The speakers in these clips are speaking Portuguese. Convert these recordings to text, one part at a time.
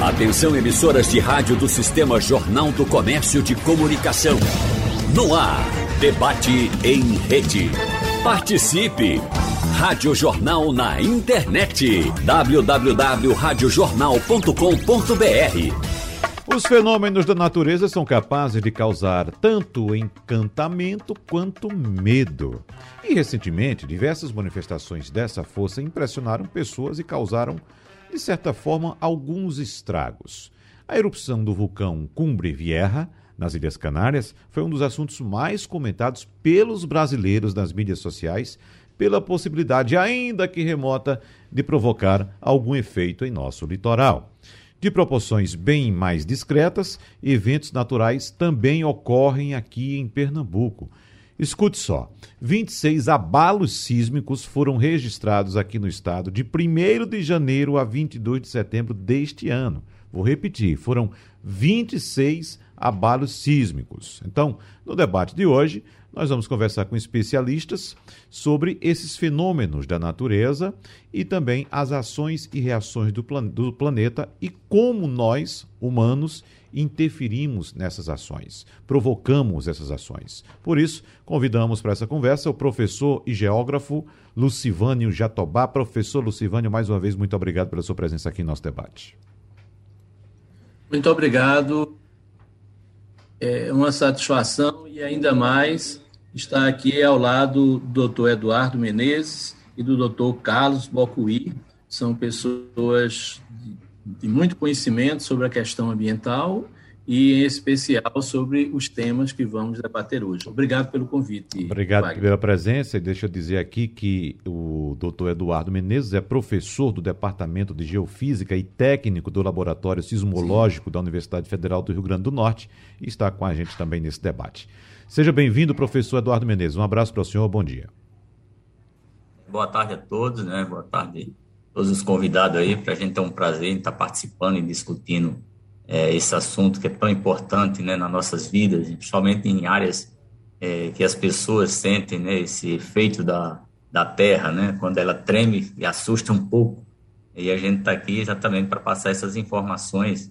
Atenção emissoras de rádio do Sistema Jornal do Comércio de Comunicação. No ar, debate em rede. Participe! Rádio Jornal na internet. www.radiojornal.com.br Os fenômenos da natureza são capazes de causar tanto encantamento quanto medo. E recentemente, diversas manifestações dessa força impressionaram pessoas e causaram de certa forma, alguns estragos. A erupção do vulcão Cumbre Vieja, nas Ilhas Canárias, foi um dos assuntos mais comentados pelos brasileiros nas mídias sociais, pela possibilidade, ainda que remota, de provocar algum efeito em nosso litoral. De proporções bem mais discretas, eventos naturais também ocorrem aqui em Pernambuco. Escute só: 26 abalos sísmicos foram registrados aqui no estado de 1 de janeiro a 22 de setembro deste ano. Vou repetir: foram 26 abalos sísmicos. Então, no debate de hoje, nós vamos conversar com especialistas sobre esses fenômenos da natureza e também as ações e reações do, plan do planeta e como nós, humanos, interferimos nessas ações, provocamos essas ações. Por isso, convidamos para essa conversa o professor e geógrafo Lucivânio Jatobá. Professor Lucivânio, mais uma vez, muito obrigado pela sua presença aqui em nosso debate. Muito obrigado. É uma satisfação e ainda mais estar aqui ao lado do Dr. Eduardo Menezes e do Dr. Carlos Bocuí. São pessoas de muito conhecimento sobre a questão ambiental e, em especial, sobre os temas que vamos debater hoje. Obrigado pelo convite. Obrigado Wagner. pela presença. E deixa eu dizer aqui que o doutor Eduardo Menezes é professor do Departamento de Geofísica e técnico do Laboratório Sismológico Sim. da Universidade Federal do Rio Grande do Norte e está com a gente também nesse debate. Seja bem-vindo, professor Eduardo Menezes. Um abraço para o senhor, bom dia. Boa tarde a todos, né? Boa tarde todos os convidados aí, para a gente ter um prazer estar participando e discutindo é, esse assunto que é tão importante né, nas nossas vidas, principalmente em áreas é, que as pessoas sentem né, esse efeito da, da Terra, né, quando ela treme e assusta um pouco. E a gente está aqui exatamente para passar essas informações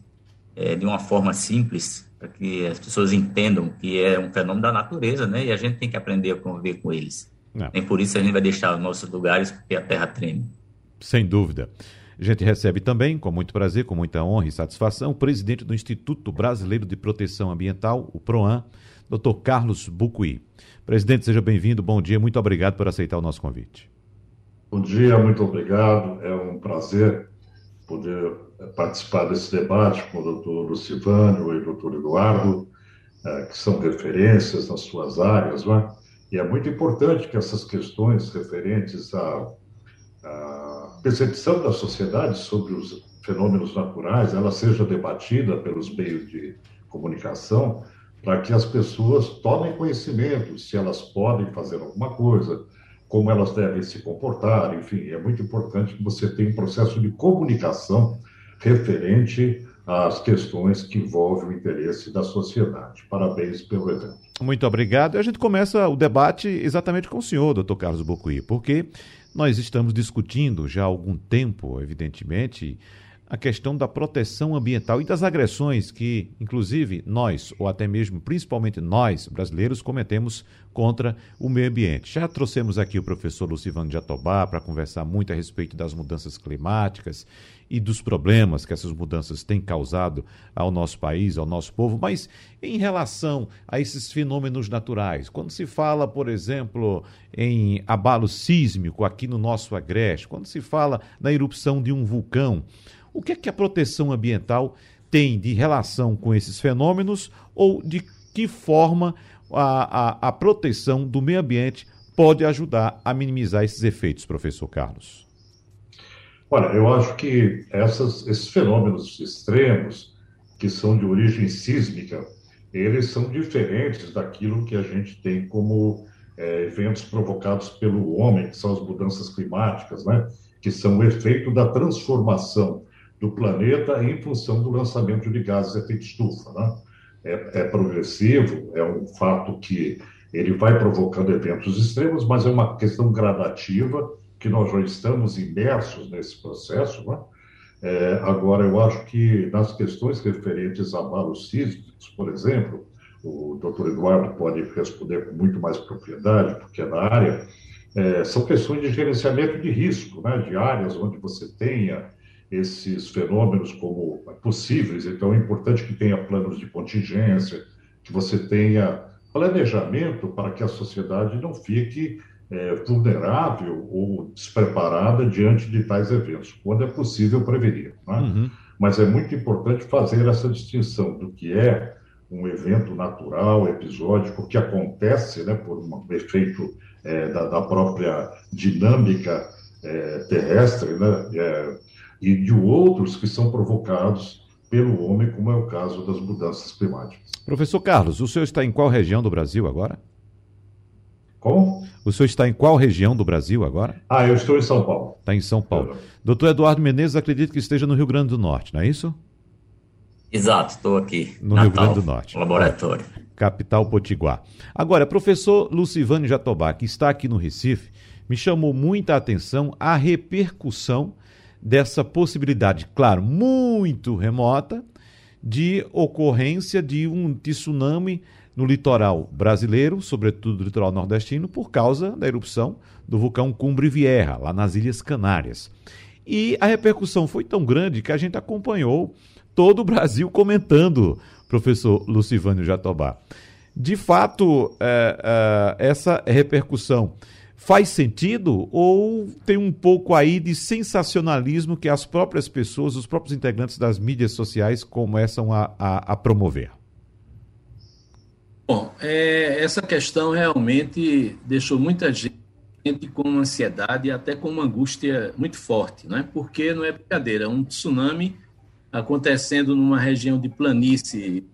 é, de uma forma simples, para que as pessoas entendam que é um fenômeno da natureza, né, e a gente tem que aprender a conviver com eles. Não. Nem por isso a gente vai deixar os nossos lugares porque a Terra treme. Sem dúvida. A gente recebe também, com muito prazer, com muita honra e satisfação, o presidente do Instituto Brasileiro de Proteção Ambiental, o PROAN, Dr. Carlos Bucuí. Presidente, seja bem-vindo, bom dia, muito obrigado por aceitar o nosso convite. Bom dia, muito obrigado. É um prazer poder participar desse debate com o doutor Lucivânio e o doutor Eduardo, eh, que são referências nas suas áreas, não é? E é muito importante que essas questões referentes a percepção da sociedade sobre os fenômenos naturais ela seja debatida pelos meios de comunicação para que as pessoas tomem conhecimento se elas podem fazer alguma coisa, como elas devem se comportar, enfim, é muito importante que você tenha um processo de comunicação referente às questões que envolvem o interesse da sociedade. Parabéns pelo evento. Muito obrigado. A gente começa o debate exatamente com o senhor, doutor Carlos Bocuí, porque nós estamos discutindo já há algum tempo, evidentemente, a questão da proteção ambiental e das agressões que, inclusive, nós, ou até mesmo, principalmente nós, brasileiros, cometemos contra o meio ambiente. Já trouxemos aqui o professor Lucivano Jatobá para conversar muito a respeito das mudanças climáticas e dos problemas que essas mudanças têm causado ao nosso país, ao nosso povo, mas em relação a esses fenômenos naturais, quando se fala, por exemplo, em abalo sísmico aqui no nosso agreste, quando se fala na erupção de um vulcão, o que é que a proteção ambiental tem de relação com esses fenômenos ou de que forma a, a, a proteção do meio ambiente pode ajudar a minimizar esses efeitos, professor Carlos? Olha, eu acho que essas, esses fenômenos extremos, que são de origem sísmica, eles são diferentes daquilo que a gente tem como é, eventos provocados pelo homem, que são as mudanças climáticas, né? que são o efeito da transformação do planeta em função do lançamento de gases de efeito estufa. Né? É, é progressivo, é um fato que ele vai provocando eventos extremos, mas é uma questão gradativa que nós já estamos imersos nesse processo, né? É, agora, eu acho que nas questões referentes a abalos sísmicos, por exemplo, o doutor Eduardo pode responder com muito mais propriedade, porque é da área, é, são questões de gerenciamento de risco, né, de áreas onde você tenha esses fenômenos como possíveis. Então, é importante que tenha planos de contingência, que você tenha planejamento para que a sociedade não fique é, vulnerável ou despreparada diante de tais eventos, quando é possível prevenir. Né? Uhum. Mas é muito importante fazer essa distinção do que é um evento natural, episódico, que acontece né, por um efeito é, da, da, própria dinâmica é, terrestre, né, é, e de outros que são provocados pelo homem, como é o caso das mudanças climáticas. Professor Carlos, o senhor está em qual região do Brasil agora? Como? O senhor está em qual região do Brasil agora? Ah, eu estou em São Paulo. Está em São Paulo. Doutor Eduardo Menezes, acredito que esteja no Rio Grande do Norte, não é isso? Exato, estou aqui. No Natal, Rio Grande do Norte. Laboratório. Capital Potiguar. Agora, professor Lucivânio Jatobá, que está aqui no Recife, me chamou muita atenção a repercussão dessa possibilidade, claro, muito remota, de ocorrência de um tsunami no litoral brasileiro, sobretudo no litoral nordestino, por causa da erupção do vulcão Cumbre Vieja, lá nas Ilhas Canárias. E a repercussão foi tão grande que a gente acompanhou todo o Brasil comentando, professor Lucivânio Jatobá. De fato, é, é, essa repercussão faz sentido ou tem um pouco aí de sensacionalismo que as próprias pessoas, os próprios integrantes das mídias sociais começam a, a, a promover? Bom, é, essa questão realmente deixou muita gente com ansiedade e até com uma angústia muito forte, né? porque não é brincadeira, um tsunami acontecendo numa região de planície,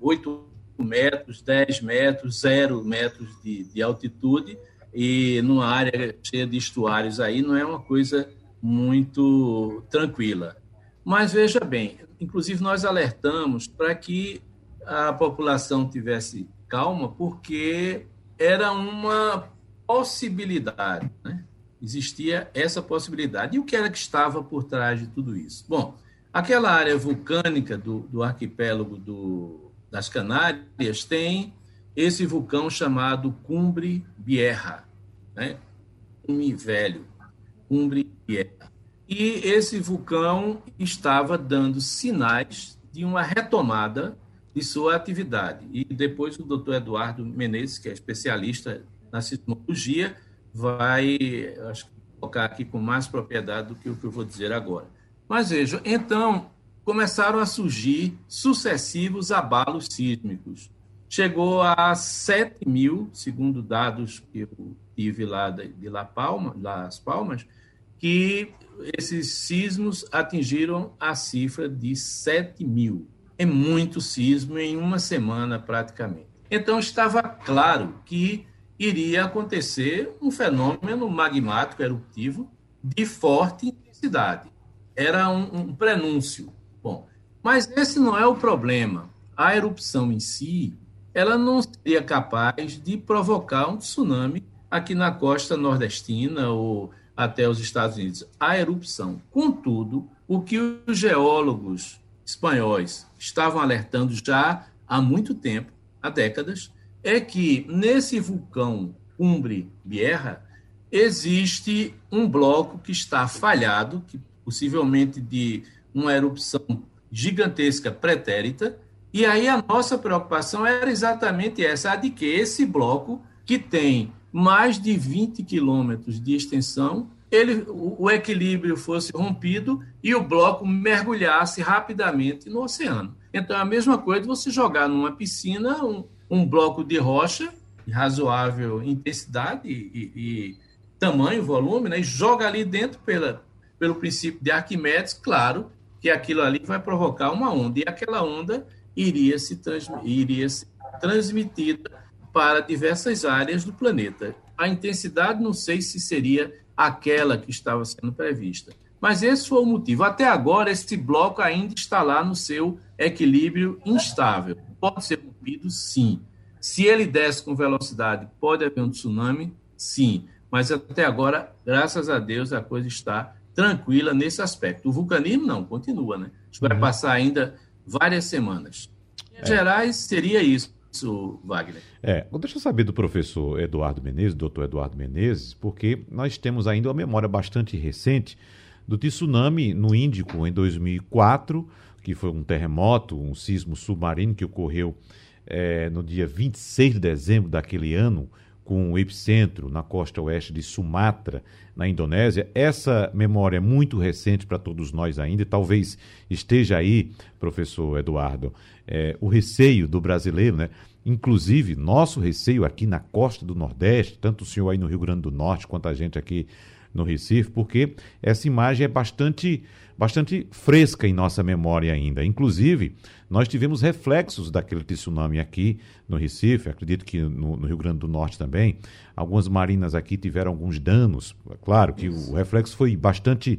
8 metros, 10 metros, 0 metros de, de altitude, e numa área cheia de estuários aí, não é uma coisa muito tranquila. Mas veja bem, inclusive nós alertamos para que a população tivesse calma, porque era uma possibilidade, né? existia essa possibilidade. E o que era que estava por trás de tudo isso? Bom, Aquela área vulcânica do, do arquipélago do, das Canárias tem esse vulcão chamado Cumbre Vieja, né? Cume Velho, Cumbre Vieja. E esse vulcão estava dando sinais de uma retomada de sua atividade. E depois o doutor Eduardo Menezes, que é especialista na sismologia, vai acho, colocar aqui com mais propriedade do que o que eu vou dizer agora. Mas vejam, então começaram a surgir sucessivos abalos sísmicos. Chegou a 7 mil, segundo dados que eu tive lá de La Palma, Las Palmas, que esses sismos atingiram a cifra de 7 mil. É muito sismo em uma semana, praticamente. Então, estava claro que iria acontecer um fenômeno magmático eruptivo de forte intensidade era um, um prenúncio. Bom, mas esse não é o problema. A erupção em si, ela não seria capaz de provocar um tsunami aqui na costa nordestina ou até os Estados Unidos. A erupção. Contudo, o que os geólogos espanhóis estavam alertando já há muito tempo, há décadas, é que nesse vulcão Cumbre Vieja existe um bloco que está falhado, que possivelmente de uma erupção gigantesca pretérita. E aí a nossa preocupação era exatamente essa, a de que esse bloco, que tem mais de 20 quilômetros de extensão, ele, o, equilíbrio fosse rompido e o bloco mergulhasse rapidamente no oceano. Então, é a mesma coisa de você jogar numa piscina um, um bloco de rocha de razoável intensidade e, e, tamanho, volume, né, e joga ali dentro pela, pelo princípio de Arquimedes, claro que aquilo ali vai provocar uma onda, e aquela onda iria, se iria ser transmitida para diversas áreas do planeta. A intensidade não sei se seria aquela que estava sendo prevista. Mas esse foi o motivo. Até agora, esse bloco ainda está lá no seu equilíbrio instável. Pode ser rompido? Sim. Se ele desce com velocidade, pode haver um tsunami? Sim. Mas até agora, graças a Deus, a coisa está tranquila nesse aspecto. O vulcanismo não, continua, né? A gente vai uhum. passar ainda várias semanas. Em é. gerais, seria isso, Wagner. É, deixa eu saber do professor Eduardo Menezes, doutor Eduardo Menezes, porque nós temos ainda uma memória bastante recente do tsunami no Índico em 2004, que foi um terremoto, um sismo submarino que ocorreu é, no dia 26 de dezembro daquele ano, com o epicentro na costa oeste de Sumatra, na Indonésia. Essa memória é muito recente para todos nós ainda, e talvez esteja aí, professor Eduardo, é, o receio do brasileiro, né? Inclusive, nosso receio aqui na costa do Nordeste, tanto o senhor aí no Rio Grande do Norte quanto a gente aqui no Recife, porque essa imagem é bastante, bastante fresca em nossa memória ainda. Inclusive, nós tivemos reflexos daquele tsunami aqui no Recife, acredito que no, no Rio Grande do Norte também. Algumas marinas aqui tiveram alguns danos. Claro que Isso. o reflexo foi bastante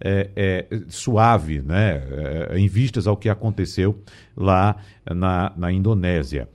é, é, suave, né, é, em vistas ao que aconteceu lá na, na Indonésia.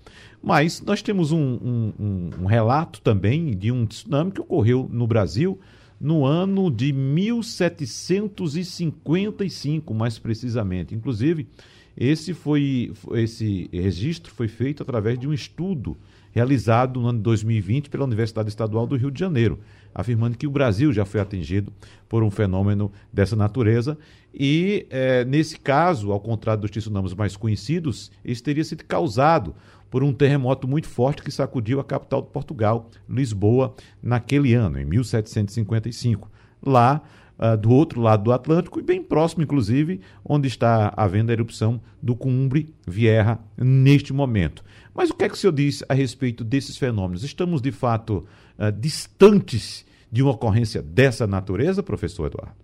Mas nós temos um, um, um, um relato também de um tsunami que ocorreu no Brasil no ano de 1755, mais precisamente. Inclusive, esse foi esse registro foi feito através de um estudo realizado no ano de 2020 pela Universidade Estadual do Rio de Janeiro, afirmando que o Brasil já foi atingido por um fenômeno dessa natureza e, é, nesse caso, ao contrário dos tsunamis mais conhecidos, isso teria sido causado por um terremoto muito forte que sacudiu a capital de Portugal, Lisboa, naquele ano, em 1755. Lá, uh, do outro lado do Atlântico, e bem próximo, inclusive, onde está havendo a erupção do Cumbre Vieja neste momento. Mas o que é que o senhor diz a respeito desses fenômenos? Estamos, de fato, uh, distantes de uma ocorrência dessa natureza, professor Eduardo?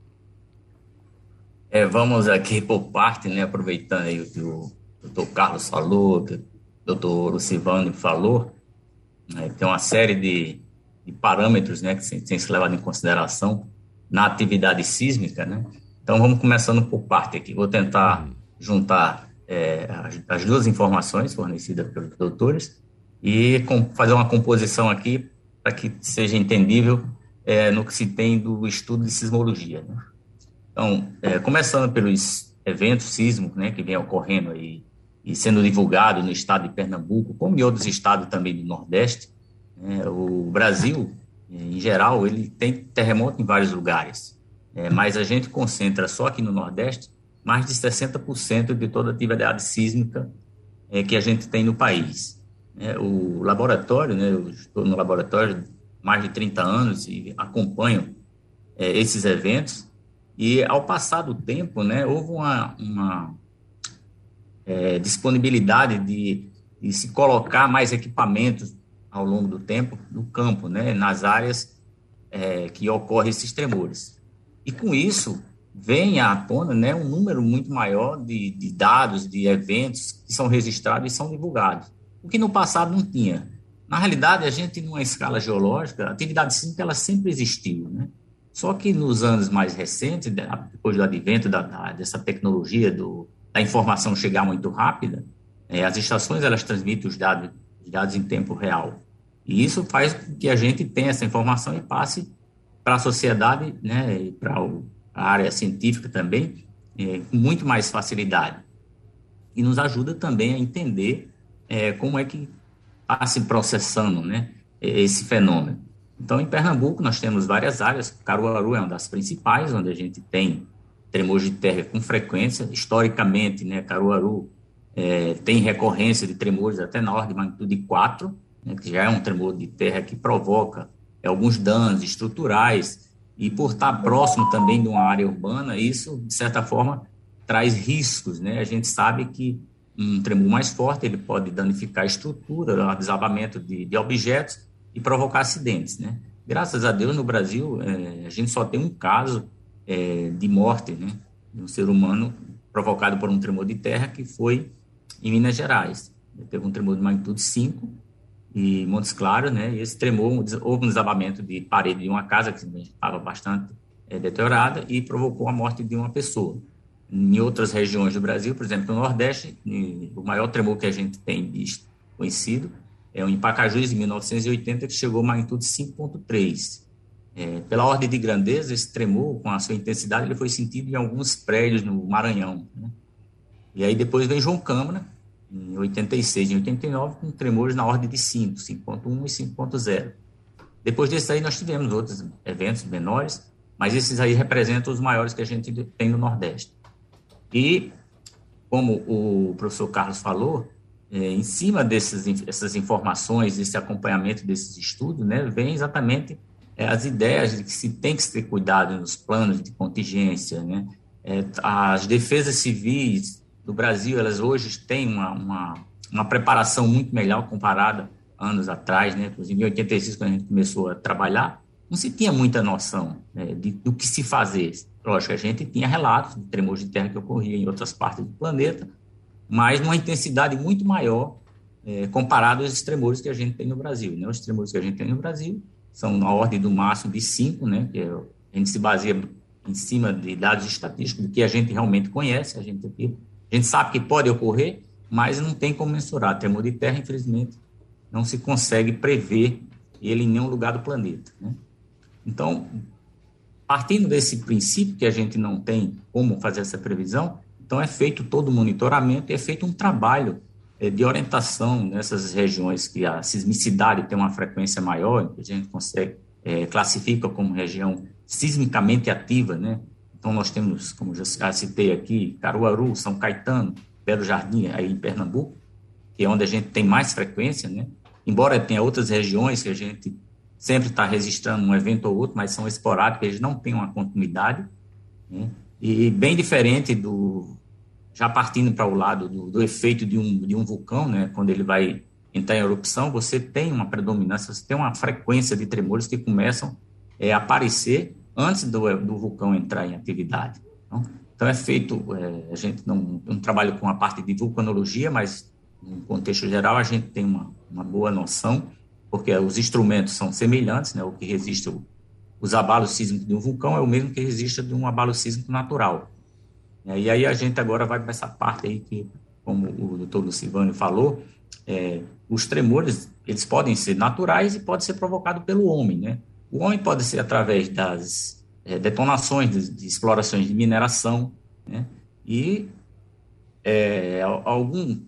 É, vamos aqui por parte, né, aproveitando aí o que o doutor Carlos falou, doutor Lucivano falou, né, tem uma série de, de parâmetros né, que tem que ser levado em consideração na atividade sísmica. Né? Então, vamos começando por parte aqui. Vou tentar juntar é, as, as, duas informações fornecidas pelos doutores e com, fazer uma composição aqui para que seja entendível é, no que se tem do estudo de sismologia. Né? Então, é, começando pelos eventos sísmicos né, que vem ocorrendo aí e sendo divulgado no estado de Pernambuco, como em outros estados também do Nordeste. É, o Brasil, em geral, ele tem terremoto em vários lugares, é, mas a gente concentra só aqui no Nordeste mais de 60% de toda a atividade sísmica é, que a gente tem no país. É, o laboratório, né, eu estou no laboratório mais de 30 anos e acompanho é, esses eventos, e ao passar do tempo, né, houve uma, uma é, disponibilidade de, de, se colocar mais equipamentos ao longo do tempo no campo, né, nas áreas é, que ocorrem esses tremores. E com isso vem à tona né, um número muito maior de, de dados, de eventos que são registrados e são divulgados, o que no passado não tinha. Na realidade, a gente, numa escala geológica, a atividade sísmica ela sempre existiu, né? Só que nos anos mais recentes, depois do advento da, da, dessa tecnologia do, a informação chegar muito rápida, é, as estações elas transmitem os dados, os dados em tempo real. E isso faz com que a gente tenha essa informação e passe para a sociedade, né, para a área científica também, é, com muito mais facilidade. E nos ajuda também a entender é, como é que está se processando né, esse fenômeno. Então, em Pernambuco, nós temos várias áreas, Caruaru é uma das principais, onde a gente tem tremores de terra com frequência. Historicamente, né, Caruaru é, tem recorrência de tremores até na ordem de magnitude 4, né, que já é um tremor de terra que provoca é, alguns danos estruturais, e por estar próximo também de uma área urbana, isso, de certa forma, traz riscos. Né? A gente sabe que um tremor mais forte ele pode danificar a estrutura, desabamento de, de objetos e provocar acidentes. Né? Graças a Deus, no Brasil, é, a gente só tem um caso é, de morte né, de um ser humano provocado por um tremor de terra que foi em Minas Gerais. Teve um tremor de magnitude 5 e Montes Claros, né? E esse tremor, houve um desabamento de parede de uma casa que estava bastante é, deteriorada e provocou a morte de uma pessoa. Em outras regiões do Brasil, por exemplo, no Nordeste, o maior tremor que a gente tem conhecido, é o em Pacajus, em 1980, que chegou a magnitude 5.3. É, pela ordem de grandeza, esse tremor, com a sua intensidade, ele foi sentido em alguns prédios no Maranhão. Né? E aí depois vem João Câmara, em 86 e 89, com tremores na ordem de 5, 5.1 e 5.0. Depois desse aí, nós tivemos outros eventos menores, mas esses aí representam os maiores que a gente tem no Nordeste. E, como o professor Carlos falou, é, em cima dessas informações, desse acompanhamento desses estudos, né, vem exatamente é, as ideias de que se tem que ter cuidado nos planos de contingência, né? É, as defesas civis do Brasil, elas hoje têm uma, uma, uma, preparação muito melhor comparada anos atrás, né? Inclusive, em 86, quando a gente começou a trabalhar, não se tinha muita noção né, de, do que se fazer. Lógico, a gente tinha relatos de tremores de terra que ocorriam em outras partes do planeta, mas numa intensidade muito maior é, comparado aos tremores que a gente tem no Brasil. Né? Os tremores que a gente tem no Brasil são na ordem do máximo de 5, né, que é, a gente se baseia em cima de dados estatísticos do que a gente realmente conhece, a gente, a gente sabe que pode ocorrer, mas não tem como mensurar. Tremor de terra, infelizmente, não se consegue prever ele em nenhum lugar do planeta. Né? Então, partindo desse princípio que a gente não tem como fazer essa previsão, então é feito todo o monitoramento e é feito um trabalho é, de orientação nessas regiões que a sismicidade tem uma frequência maior, que a gente consegue é, classifica como região sismicamente ativa, né? Então nós temos, como já citei aqui, Caruaru, São Caetano, Belo Jardim, aí em Pernambuco, que é onde a gente tem mais frequência, né? Embora tenha outras regiões que a gente sempre está registrando um evento ou outro, mas são esporádicos, eles não têm uma continuidade, né? E bem diferente do, já partindo para o lado do, do, efeito de um, de um vulcão, né, quando ele vai entrar em erupção, você tem uma predominância, você tem uma frequência de tremores que começam é, a aparecer antes do, do vulcão entrar em atividade. Então, então é feito, é, a gente não, não trabalha com a parte de vulcanologia, mas no contexto geral a gente tem uma, uma boa noção, porque os instrumentos são semelhantes, né, o que resiste os abalos sísmicos de um vulcão é o mesmo que resiste de um abalo sísmico natural. E aí a gente agora vai para essa parte aí que, como o doutor Lucivânio falou, é, os tremores, eles podem ser naturais e podem ser provocados pelo homem, né? O homem pode ser através das é, detonações de, de, explorações de mineração, né? E é, algum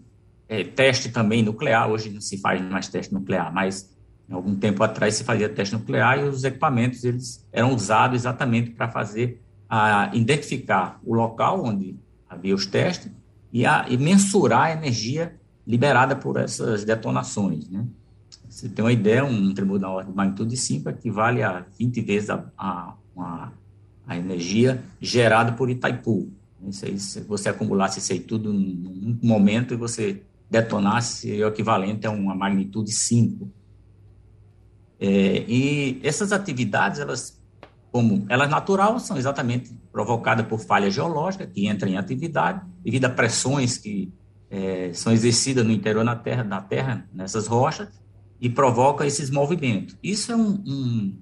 é, teste também nuclear, hoje não se faz mais teste nuclear, mas algum tempo atrás se fazia teste nuclear e os equipamentos eles eram usados exatamente para fazer a identificar o local onde havia os testes e, a, e mensurar a energia liberada por essas detonações. Né? Você tem uma ideia, um tremor de magnitude 5 equivale a 20 vezes a, a, a, a energia gerada por Itaipu. Aí, se você acumulasse isso aí tudo num momento e você detonasse, o equivalente a uma magnitude 5. É, e essas atividades, elas como elas natural são exatamente provocadas por falha geológica que entra em atividade devido a pressões que é, são exercidas no interior da terra, da terra nessas rochas e provoca esses movimentos. Isso é um, um,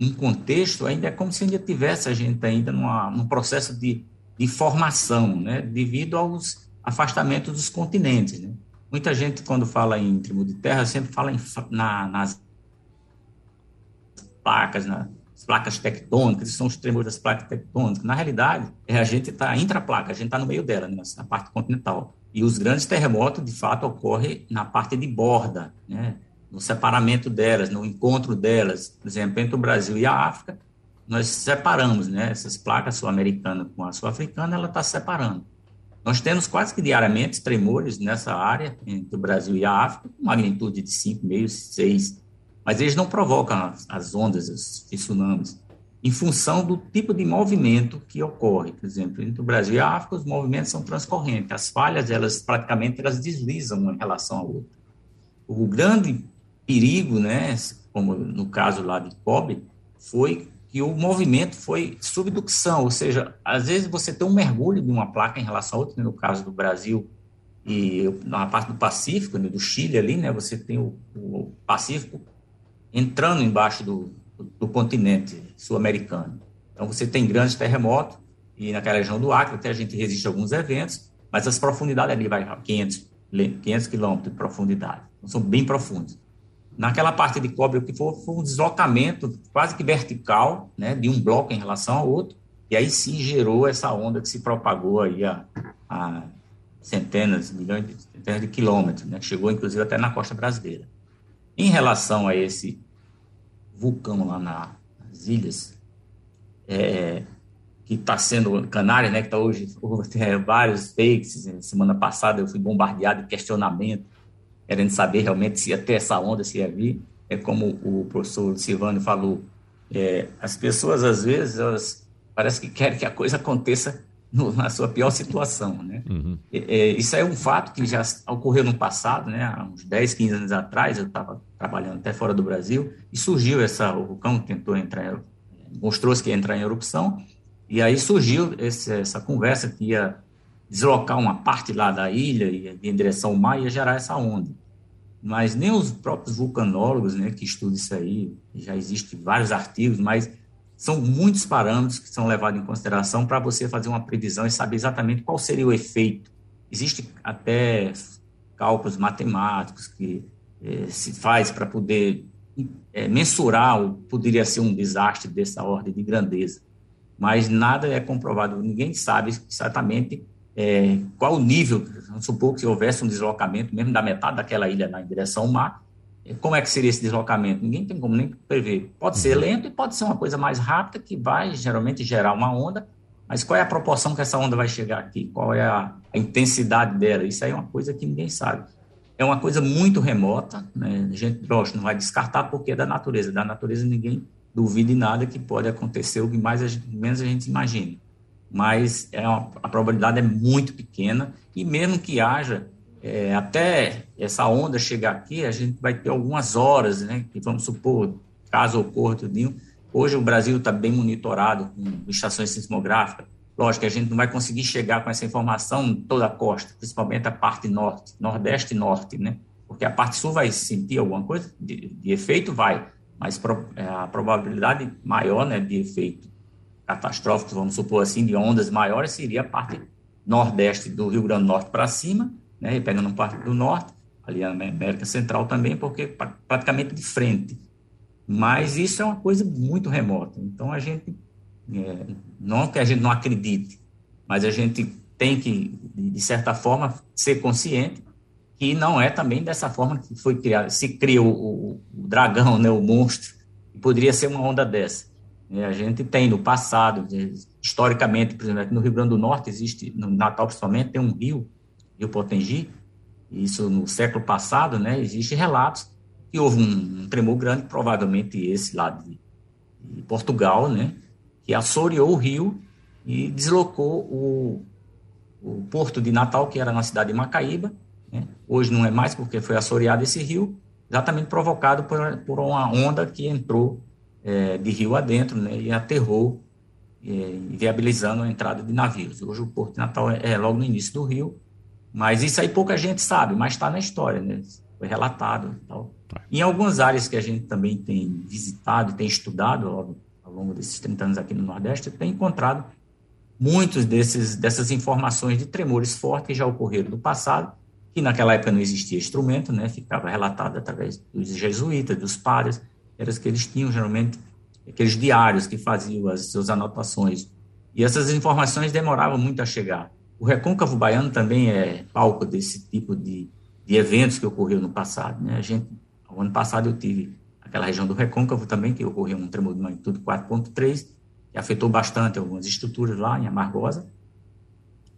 um contexto ainda é como se ainda tivesse a gente ainda numa, num processo de, de formação, né, devido aos afastamentos dos continentes. Né? Muita gente quando fala em tremor de terra sempre fala em, na, nas placas, na, placas tectônicas, são os tremores das placas tectônicas. Na realidade, é, a gente está intraplaca, a gente está no meio dela, né, na parte continental. E os grandes terremotos, de fato, ocorrem na parte de borda, né, no separamento delas, no encontro delas. Por exemplo, entre o Brasil e a África, nós separamos, né, essas placas sul-americanas com a sul-africana, ela está separando. Nós temos quase que diariamente tremores nessa área, entre o Brasil e a África, com magnitude de 5,5, 6 mas eles não provocam as ondas, os tsunamis, em função do tipo de movimento que ocorre. Por exemplo, entre o Brasil e a África, os movimentos são transcorrentes. As falhas, elas praticamente elas deslizam uma em relação à outra. O grande perigo, né, como no caso lá de Kobe, foi que o movimento foi subducção, ou seja, às vezes você tem um mergulho de uma placa em relação a outra, no caso do Brasil e na parte do Pacífico, né, do Chile ali, né, você tem o, o Pacífico entrando embaixo do, do continente sul-americano. Então, você tem grandes terremotos, e naquela região do Acre até a gente resiste a alguns eventos, mas as profundidades ali vai a 500, 500 quilômetros de profundidade. Então, são bem profundos. Naquela parte de cobre, o que foi, foi um deslocamento quase que vertical, né, de um bloco em relação ao outro, e aí sim gerou essa onda que se propagou aí a, a centenas, milhões de, centenas de quilômetros, né, chegou inclusive até na costa brasileira. Em relação a esse vulcão lá na, nas ilhas, é, que está sendo Canária, né, que está hoje, tem vários fakes, semana passada eu fui bombardeado de questionamento, querendo saber realmente se ia ter essa onda, se ia vir, é como o professor Silvano falou, é, as pessoas às vezes, elas parece que querem que a coisa aconteça no, na sua pior situação, né? Uhum. É, isso é um fato que já ocorreu no passado, né? Há uns 10, 15 anos atrás, eu estava trabalhando até fora do Brasil e surgiu essa, o vulcão tentou entrar, mostrou-se que ia entrar em erupção e aí surgiu esse, essa conversa que ia deslocar uma parte lá da ilha e em direção ao mar ia gerar essa onda. Mas nem os próprios vulcanólogos, né, que estudam isso aí, já existem vários artigos, mas são muitos parâmetros que são levados em consideração para você fazer uma previsão e saber exatamente qual seria o efeito. Existe até cálculos matemáticos que eh, se faz para poder eh, mensurar o poderia ser um desastre dessa ordem de grandeza mas nada é comprovado, ninguém sabe exatamente é, qual o nível, vamos supor que houvesse um deslocamento, mesmo da metade daquela ilha na direção ao mar, é, como é que seria esse deslocamento? Ninguém tem como nem prever. Pode ser uhum. lento e pode ser uma coisa mais rápida que vai geralmente gerar uma onda, mas qual é a proporção que essa onda vai chegar aqui? Qual é a, a intensidade dela? Isso aí é uma coisa que ninguém sabe. É uma coisa muito remota, né? a gente, lógico, não vai descartar porque é da natureza. Da natureza ninguém duvide nada que pode acontecer o que mais a gente, menos a gente imagina. Mas é uma, a probabilidade é muito pequena e mesmo que haja é, até essa onda chegar aqui, a gente vai ter algumas horas, né? Que vamos supor, caso ocorra tudinho. Hoje o Brasil está bem monitorado com estações sismográficas. Lógico que a gente não vai conseguir chegar com essa informação toda a costa, principalmente a parte norte, nordeste e norte, né? Porque a parte sul vai sentir alguma coisa de, de efeito, vai mas é, a probabilidade maior né, de efeito catastrófico, vamos supor assim, de ondas maiores, seria a parte nordeste do Rio Grande do Norte para cima, né, pegando parte do norte, ali na América Central também, porque praticamente de frente. Mas isso é uma coisa muito remota. Então a gente, é, não que a gente não acredite, mas a gente tem que, de certa forma, ser consciente que não é também dessa forma que foi criado, se criou o, o dragão, né, o monstro, poderia ser uma onda dessa. É, a gente tem no passado, é, historicamente, por exemplo, no Rio Grande do Norte existe, no Natal principalmente, tem um rio, Rio Potengi, isso no século passado, né, existe relatos que houve um, um tremor grande, provavelmente esse lá de, de, Portugal, né, que assoreou o rio e deslocou o, o porto de Natal, que era na cidade de Macaíba, né? Hoje não é mais porque foi assoreado esse rio, exatamente provocado por, por uma onda que entrou é, de rio adentro né, e aterrou, é, viabilizando a entrada de navios. Hoje o Porto de Natal é, é logo no início do rio, mas isso aí pouca gente sabe, mas está na história, né? foi relatado. Tal. É. Em algumas áreas que a gente também tem visitado, tem estudado ao, ao longo desses 30 anos aqui no Nordeste, tem encontrado muitos desses, dessas informações de tremores fortes que já ocorreram no passado que naquela época não existia instrumento, né, ficava relatado através dos jesuítas, dos padres, eram os que eles tinham geralmente aqueles diários que faziam as suas anotações. E essas informações demoravam muito a chegar. O Recôncavo Baiano também é palco desse tipo de, de eventos que ocorreu no passado. Né? A gente, o ano passado eu tive aquela região do Recôncavo também, que ocorreu um tremor de magnitude 4.3, que afetou bastante algumas estruturas lá em Amargosa.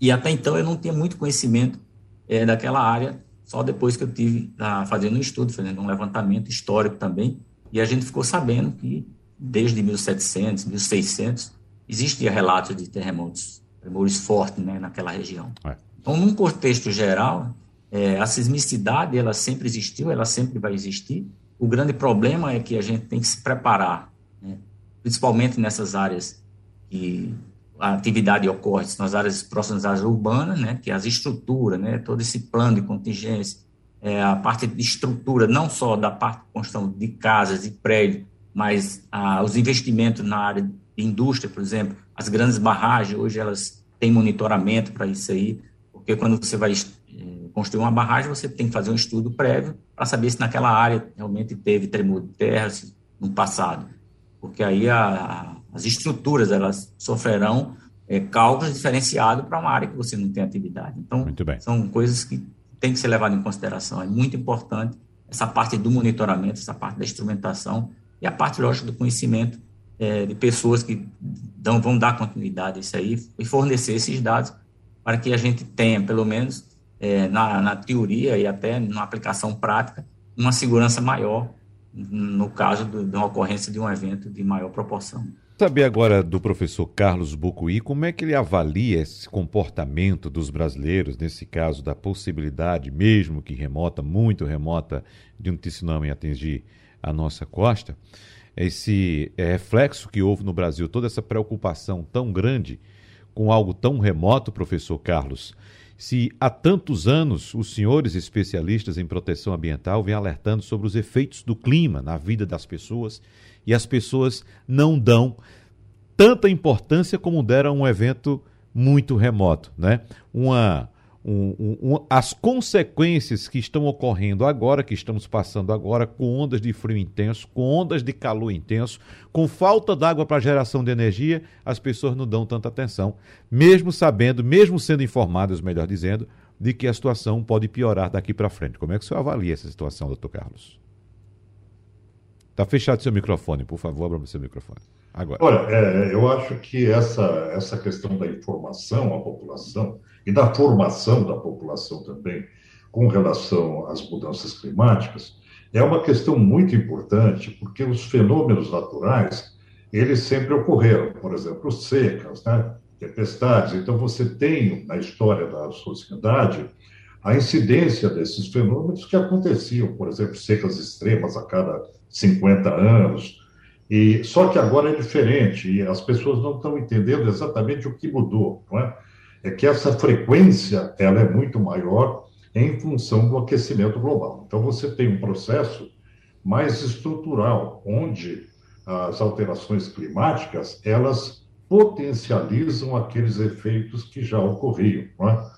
E até então eu não tinha muito conhecimento é, daquela área, só depois que eu tive ah, fazendo um estudo, fazendo um levantamento histórico também, e a gente ficou sabendo que desde 1700, 1600, existia relatos de terremotos, tremores fortes né, naquela região. É. Então, num contexto geral, é, a sismicidade ela sempre existiu, ela sempre vai existir. O grande problema é que a gente tem que se preparar, né, principalmente nessas áreas que a atividade ocorre nas áreas próximas às urbanas, né, que as estruturas, né, todo esse plano de contingência, é, a parte de estrutura, não só da parte de construção de casas e prédios, mas ah, os investimentos na área de indústria, por exemplo, as grandes barragens, hoje elas têm monitoramento para isso aí, porque quando você vai é, construir uma barragem, você tem que fazer um estudo prévio para saber se naquela área realmente teve tremor de terra no passado, porque aí a, as estruturas elas sofrerão é, cálculos diferenciados para uma área que você não tem atividade. Então, são coisas que têm que ser levadas em consideração. É muito importante essa parte do monitoramento, essa parte da instrumentação e a parte, lógico, do conhecimento é, de pessoas que dão, vão dar continuidade a isso aí e fornecer esses dados para que a gente tenha, pelo menos é, na, na teoria e até na aplicação prática, uma segurança maior no caso de uma ocorrência de um evento de maior proporção. Saber agora do professor Carlos Bucuí como é que ele avalia esse comportamento dos brasileiros, nesse caso da possibilidade, mesmo que remota, muito remota, de um tsunami atingir a nossa costa, esse é, reflexo que houve no Brasil, toda essa preocupação tão grande com algo tão remoto, professor Carlos. Se há tantos anos os senhores especialistas em proteção ambiental vêm alertando sobre os efeitos do clima na vida das pessoas e as pessoas não dão tanta importância como deram a um evento muito remoto, né? Uma um, um, as consequências que estão ocorrendo agora, que estamos passando agora, com ondas de frio intenso, com ondas de calor intenso, com falta d'água para geração de energia, as pessoas não dão tanta atenção, mesmo sabendo, mesmo sendo informadas, melhor dizendo, de que a situação pode piorar daqui para frente. Como é que o senhor avalia essa situação, doutor Carlos? Está fechado seu microfone, por favor, abra seu microfone. Agora. Olha, é, eu acho que essa, essa questão da informação à população e da formação da população também com relação às mudanças climáticas é uma questão muito importante, porque os fenômenos naturais, eles sempre ocorreram, por exemplo, secas, né? tempestades. Então, você tem na história da sociedade a incidência desses fenômenos que aconteciam, por exemplo, secas extremas a cada 50 anos. E só que agora é diferente e as pessoas não estão entendendo exatamente o que mudou, não é? é que essa frequência ela é muito maior em função do aquecimento global. Então você tem um processo mais estrutural, onde as alterações climáticas elas potencializam aqueles efeitos que já ocorriam. É?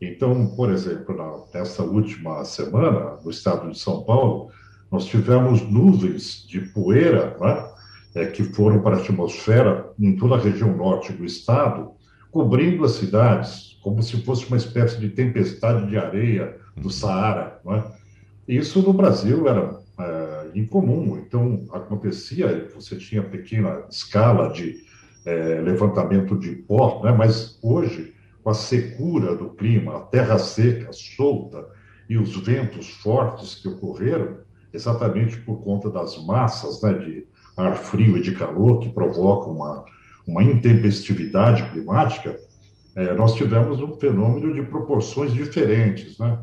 Então, por exemplo, nessa última semana, no estado de São Paulo, nós tivemos nuvens de poeira é? É, que foram para a atmosfera em toda a região norte do estado, cobrindo as cidades, como se fosse uma espécie de tempestade de areia do uhum. Saara. Não é? Isso no Brasil era é, incomum, então acontecia, você tinha pequena escala de é, levantamento de pó, né? mas hoje, com a secura do clima, a terra seca, solta e os ventos fortes que ocorreram, exatamente por conta das massas né, de ar frio e de calor que provocam uma uma intempestividade climática, é, nós tivemos um fenômeno de proporções diferentes, né?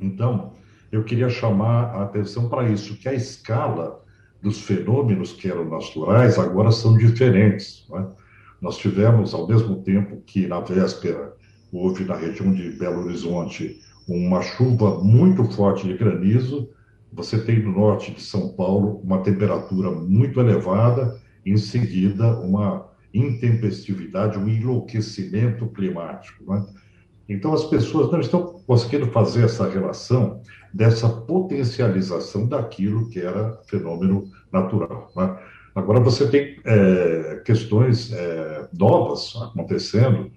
Então, eu queria chamar a atenção para isso, que a escala dos fenômenos que eram naturais agora são diferentes. Né? Nós tivemos, ao mesmo tempo que na véspera houve na região de Belo Horizonte uma chuva muito forte de granizo, você tem no norte de São Paulo uma temperatura muito elevada, em seguida uma intempestividade, um enlouquecimento climático. Né? Então, as pessoas não estão conseguindo fazer essa relação dessa potencialização daquilo que era fenômeno natural. Né? Agora, você tem é, questões é, novas acontecendo,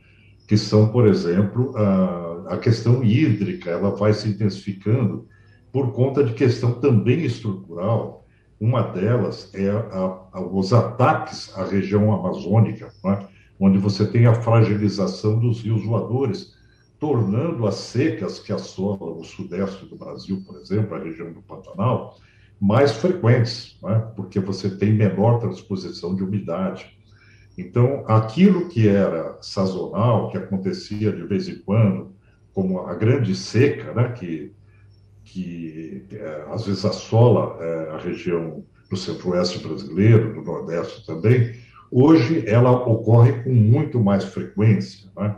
que são, por exemplo, a, a questão hídrica, ela vai se intensificando por conta de questão também estrutural, uma delas é a, a, os ataques à região amazônica, é? onde você tem a fragilização dos rios voadores, tornando as secas que assolam o sudeste do Brasil, por exemplo, a região do Pantanal, mais frequentes, é? porque você tem menor transposição de umidade. Então, aquilo que era sazonal, que acontecia de vez em quando, como a grande seca, né, que que é, às vezes assola é, a região do centro-oeste brasileiro, do nordeste também, hoje ela ocorre com muito mais frequência. Né?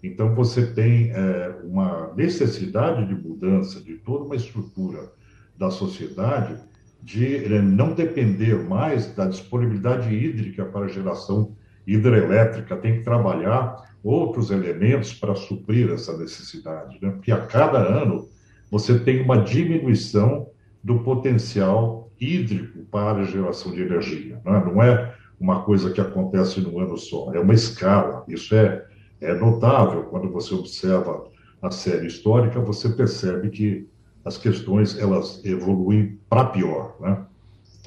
Então, você tem é, uma necessidade de mudança de toda uma estrutura da sociedade de não depender mais da disponibilidade hídrica para geração hidrelétrica, tem que trabalhar outros elementos para suprir essa necessidade, né? porque a cada ano você tem uma diminuição do potencial hídrico para a geração de energia. Né? Não é uma coisa que acontece num ano só, é uma escala. Isso é, é notável quando você observa a série histórica, você percebe que as questões elas evoluem para pior. Né?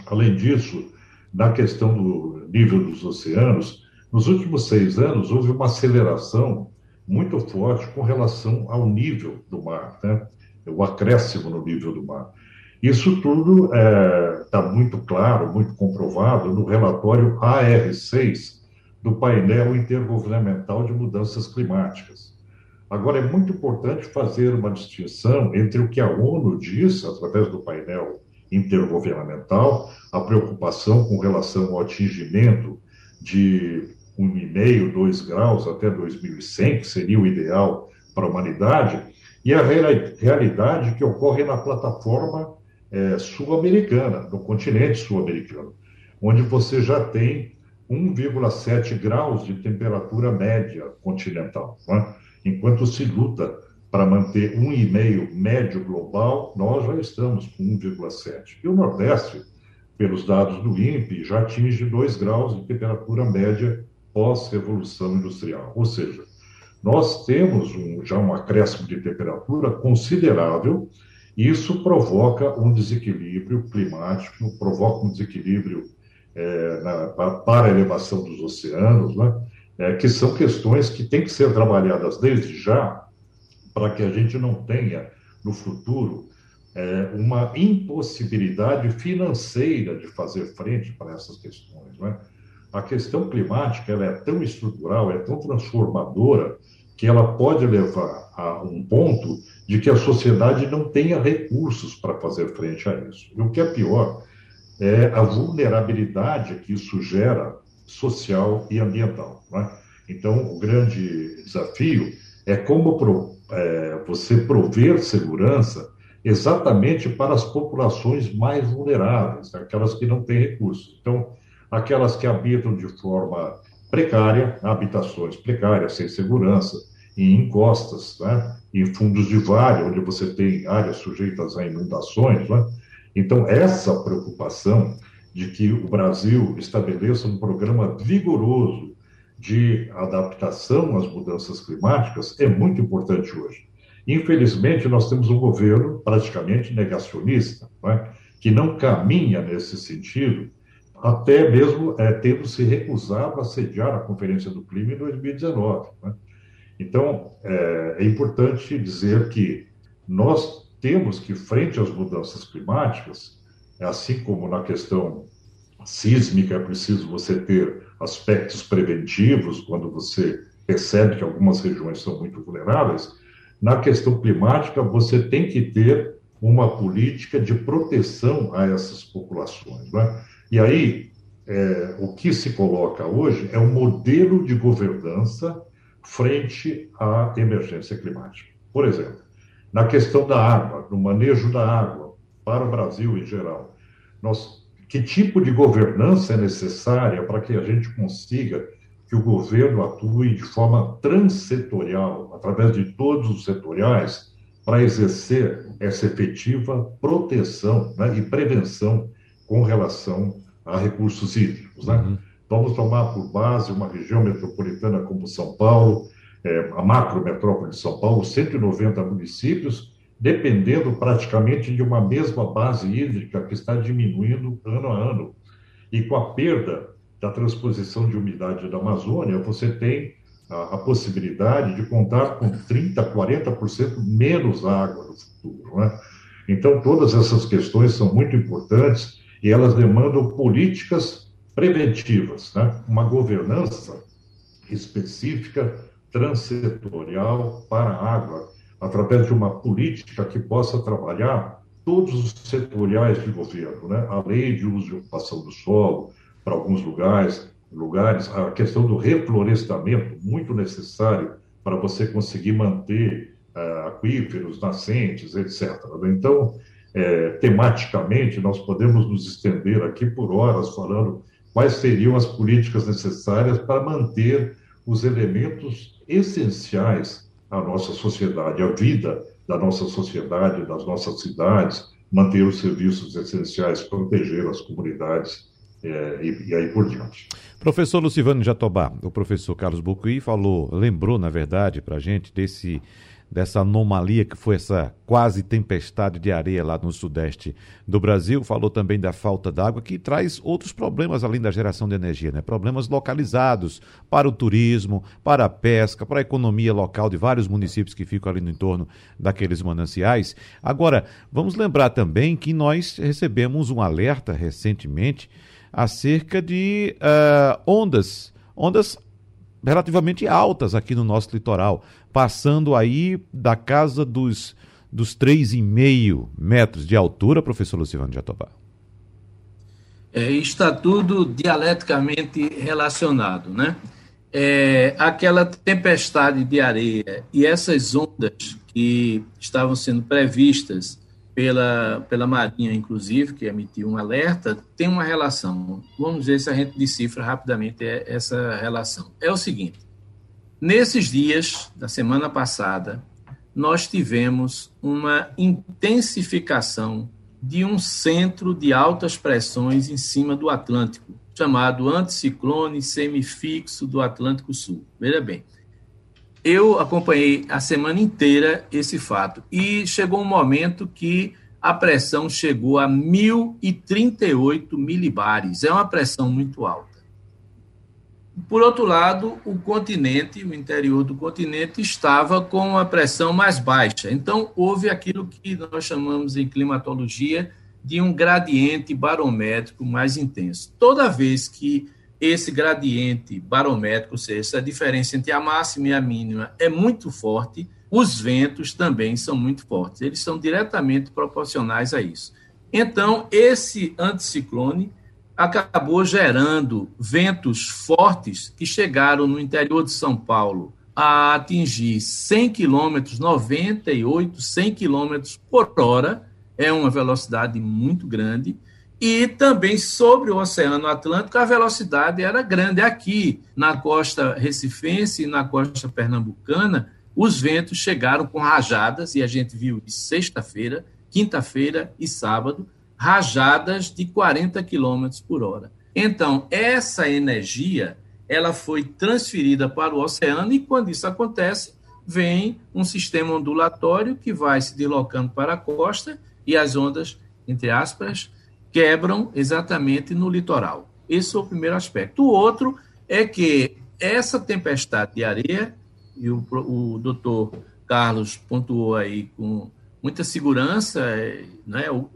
Além disso, na questão do nível dos oceanos, nos últimos seis anos houve uma aceleração muito forte com relação ao nível do mar, né? O acréscimo no nível do mar. Isso tudo está é, tá muito claro, muito comprovado no relatório AR6 do painel intergovernamental de mudanças climáticas. Agora, é muito importante fazer uma distinção entre o que a ONU diz, através do painel intergovernamental, a preocupação com relação ao atingimento de 1,5, 2 graus até 2100, que seria o ideal para a humanidade, e a realidade que ocorre na plataforma é, sul-americana, no continente sul-americano, onde você já tem 1,7 graus de temperatura média continental. Né? Enquanto se luta para manter 1,5 médio global, nós já estamos com 1,7. E o Nordeste, pelos dados do INPE, já atinge 2 graus de temperatura média pós-revolução industrial. Ou seja, nós temos um, já um acréscimo de temperatura considerável, e isso provoca um desequilíbrio climático, provoca um desequilíbrio é, na, para a elevação dos oceanos, né? É, que são questões que têm que ser trabalhadas desde já para que a gente não tenha no futuro é, uma impossibilidade financeira de fazer frente para essas questões. Né? A questão climática ela é tão estrutural, é tão transformadora, que ela pode levar a um ponto de que a sociedade não tenha recursos para fazer frente a isso. E o que é pior é a vulnerabilidade que isso gera social e ambiental. Né? Então, o grande desafio é como pro, é, você prover segurança exatamente para as populações mais vulneráveis, aquelas que não têm recursos. Então, aquelas que habitam de forma precária, habitações precárias, sem segurança, em encostas, né? em fundos de vale, onde você tem áreas sujeitas a inundações. Né? Então, essa preocupação de que o Brasil estabeleça um programa vigoroso de adaptação às mudanças climáticas é muito importante hoje. Infelizmente, nós temos um governo praticamente negacionista, não é? que não caminha nesse sentido, até mesmo é, tendo se recusado a sediar a Conferência do Clima em 2019. Né? Então, é, é importante dizer que nós temos que, frente às mudanças climáticas, assim como na questão sísmica, é preciso você ter aspectos preventivos quando você percebe que algumas regiões são muito vulneráveis. Na questão climática, você tem que ter uma política de proteção a essas populações. Né? E aí, é, o que se coloca hoje é um modelo de governança frente à emergência climática. Por exemplo, na questão da água, no manejo da água para o Brasil em geral, nós que tipo de governança é necessária para que a gente consiga que o governo atue de forma transsetorial, através de todos os setoriais, para exercer essa efetiva proteção né, e prevenção com relação a recursos hídricos. Né? Uhum. Vamos tomar por base uma região metropolitana como São Paulo, é, a macro metrópole de São Paulo, 190 municípios, dependendo praticamente de uma mesma base hídrica que está diminuindo ano a ano. E com a perda da transposição de umidade da Amazônia, você tem a, a possibilidade de contar com 30%, 40% menos água no futuro. Né? Então, todas essas questões são muito importantes e elas demandam políticas preventivas, né? uma governança específica, transsetorial para a água, através de uma política que possa trabalhar todos os setoriais de governo, né? a lei de uso e ocupação do solo, para alguns lugares, lugares, a questão do reflorestamento, muito necessário para você conseguir manter uh, aquíferos, nascentes, etc. Então, é, tematicamente, nós podemos nos estender aqui por horas falando quais seriam as políticas necessárias para manter os elementos essenciais à nossa sociedade, à vida da nossa sociedade, das nossas cidades, manter os serviços essenciais, proteger as comunidades é, e, e, aí por diante. Professor Lucivano Jatobá, o professor Carlos Bucuí falou, lembrou, na verdade, para a gente desse dessa anomalia que foi essa quase tempestade de areia lá no sudeste do Brasil. Falou também da falta d'água, que traz outros problemas além da geração de energia, né? Problemas localizados para o turismo, para a pesca, para a economia local de vários municípios que ficam ali no entorno daqueles mananciais. Agora, vamos lembrar também que nós recebemos um alerta recentemente acerca de uh, ondas, ondas relativamente altas aqui no nosso litoral, passando aí da casa dos, dos 3,5 metros de altura, professor Luciano Jatobá. É, está tudo dialeticamente relacionado, né? É, aquela tempestade de areia e essas ondas que estavam sendo previstas pela, pela Marinha, inclusive, que emitiu um alerta, tem uma relação. Vamos ver se a gente decifra rapidamente essa relação. É o seguinte: nesses dias da semana passada, nós tivemos uma intensificação de um centro de altas pressões em cima do Atlântico, chamado anticiclone semifixo do Atlântico Sul. Veja bem, eu acompanhei a semana inteira esse fato e chegou um momento que a pressão chegou a 1.038 milibares. É uma pressão muito alta. Por outro lado, o continente, o interior do continente, estava com a pressão mais baixa. Então, houve aquilo que nós chamamos em climatologia de um gradiente barométrico mais intenso. Toda vez que esse gradiente barométrico, ou seja, essa diferença entre a máxima e a mínima é muito forte, os ventos também são muito fortes. Eles são diretamente proporcionais a isso. Então, esse anticiclone acabou gerando ventos fortes que chegaram no interior de São Paulo a atingir 100 quilômetros, 98, 100 quilômetros por hora. É uma velocidade muito grande e também sobre o Oceano Atlântico a velocidade era grande. Aqui na costa recifense e na costa pernambucana, os ventos chegaram com rajadas, e a gente viu sexta-feira, quinta-feira e sábado, rajadas de 40 km por hora. Então, essa energia ela foi transferida para o oceano e quando isso acontece, vem um sistema ondulatório que vai se deslocando para a costa e as ondas, entre aspas, quebram exatamente no litoral. Esse é o primeiro aspecto. O outro é que essa tempestade de areia, e o, o doutor Carlos pontuou aí com muita segurança né, o,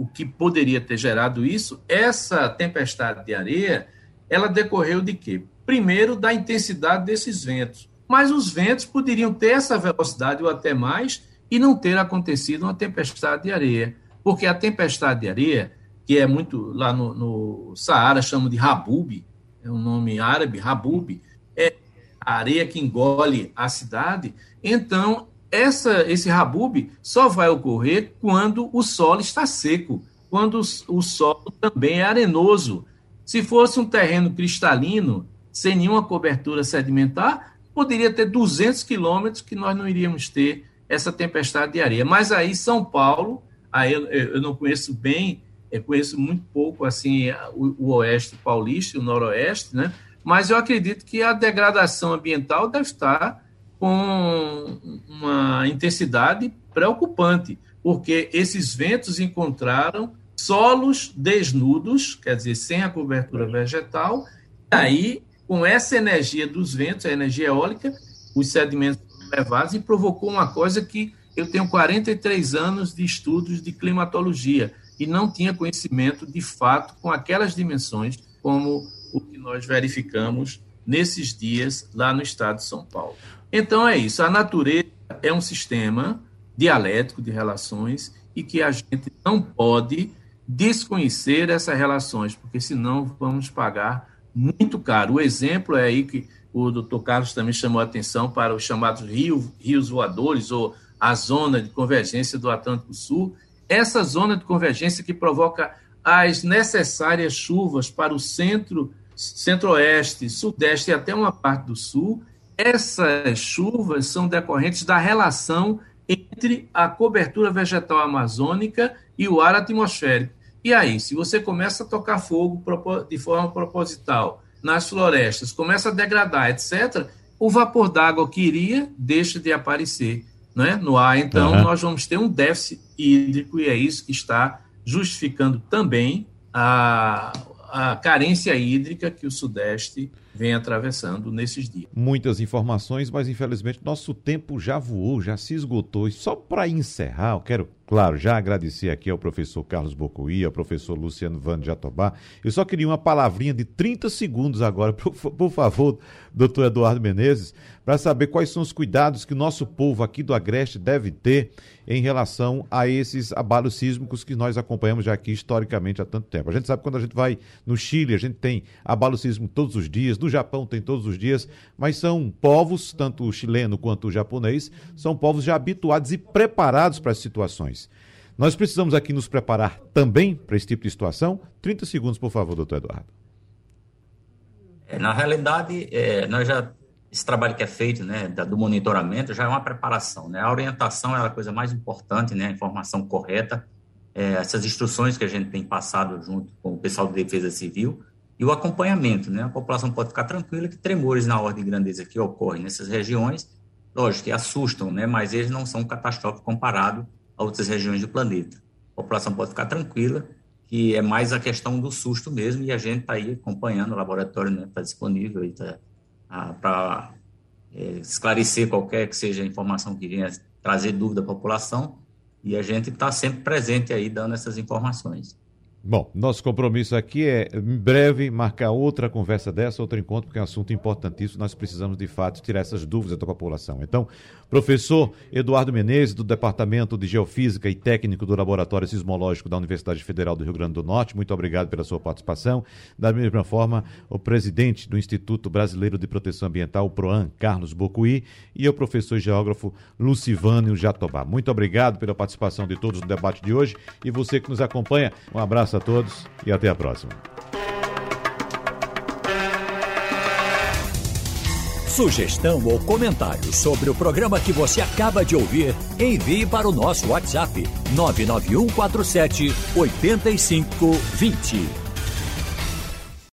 o que poderia ter gerado isso, essa tempestade de areia, ela decorreu de quê? Primeiro, da intensidade desses ventos. Mas os ventos poderiam ter essa velocidade ou até mais e não ter acontecido uma tempestade de areia. Porque a tempestade de areia, que é muito lá no, no Saara, chamam de Habub, é um nome árabe, Habub, é a areia que engole a cidade. Então, essa, esse Habub só vai ocorrer quando o solo está seco, quando o solo também é arenoso. Se fosse um terreno cristalino, sem nenhuma cobertura sedimentar, poderia ter 200 quilômetros que nós não iríamos ter essa tempestade de areia. Mas aí São Paulo, aí eu, eu não conheço bem conheço muito pouco assim o, o oeste paulista, o noroeste, né? Mas eu acredito que a degradação ambiental deve estar com uma intensidade preocupante, porque esses ventos encontraram solos desnudos, quer dizer, sem a cobertura vegetal, e aí, com essa energia dos ventos, a energia eólica, os sedimentos levados e provocou uma coisa que eu tenho 43 anos de estudos de climatologia e não tinha conhecimento de fato com aquelas dimensões como o que nós verificamos nesses dias lá no estado de São Paulo. Então é isso, a natureza é um sistema dialético de relações e que a gente não pode desconhecer essas relações, porque senão vamos pagar muito caro. O exemplo é aí que o doutor Carlos também chamou a atenção para os chamados rios, rios voadores ou a zona de convergência do Atlântico Sul, essa zona de convergência que provoca as necessárias chuvas para o centro centro-oeste, sudeste e até uma parte do sul, essas chuvas são decorrentes da relação entre a cobertura vegetal amazônica e o ar atmosférico. E aí, se você começa a tocar fogo de forma proposital nas florestas, começa a degradar, etc., o vapor d'água que iria deixa de aparecer né, no ar. Então, uhum. nós vamos ter um déficit hídrico e é isso que está justificando também a, a carência hídrica que o Sudeste vem atravessando nesses dias. Muitas informações, mas infelizmente nosso tempo já voou, já se esgotou. E só para encerrar, eu quero Claro, já agradecer aqui ao professor Carlos Bocuí, ao professor Luciano Van Jatobá. Eu só queria uma palavrinha de 30 segundos agora, por, por favor, doutor Eduardo Menezes, para saber quais são os cuidados que o nosso povo aqui do Agreste deve ter em relação a esses abalos sísmicos que nós acompanhamos já aqui historicamente há tanto tempo. A gente sabe que quando a gente vai no Chile, a gente tem abalo sísmico todos os dias, no Japão tem todos os dias, mas são povos, tanto o chileno quanto o japonês, são povos já habituados e preparados para as situações. Nós precisamos aqui nos preparar também para esse tipo de situação. 30 segundos, por favor, doutor Eduardo. É, na realidade, é, nós já esse trabalho que é feito, né, do monitoramento, já é uma preparação, né? A orientação é a coisa mais importante, né? A informação correta, é, essas instruções que a gente tem passado junto com o pessoal de Defesa Civil e o acompanhamento, né? A população pode ficar tranquila que tremores na ordem de grandeza que ocorrem nessas regiões, lógico que assustam, né? Mas eles não são catastróficos comparado a outras regiões do planeta. A população pode ficar tranquila, que é mais a questão do susto mesmo, e a gente está aí acompanhando, o laboratório está né, tá disponível tá, para é, esclarecer qualquer que seja a informação que venha trazer dúvida à população, e a gente está sempre presente aí dando essas informações. Bom, nosso compromisso aqui é, em breve, marcar outra conversa dessa, outro encontro, porque é um assunto importantíssimo. Nós precisamos, de fato, tirar essas dúvidas da população. Então, professor Eduardo Menezes, do Departamento de Geofísica e técnico do Laboratório Sismológico da Universidade Federal do Rio Grande do Norte, muito obrigado pela sua participação. Da mesma forma, o presidente do Instituto Brasileiro de Proteção Ambiental, o PROAN, Carlos Bocuí, e o professor geógrafo Lucivânio Jatobá. Muito obrigado pela participação de todos no debate de hoje. E você que nos acompanha, um abraço abraço a todos e até a próxima. Sugestão ou comentário sobre o programa que você acaba de ouvir, envie para o nosso WhatsApp 99147 8520.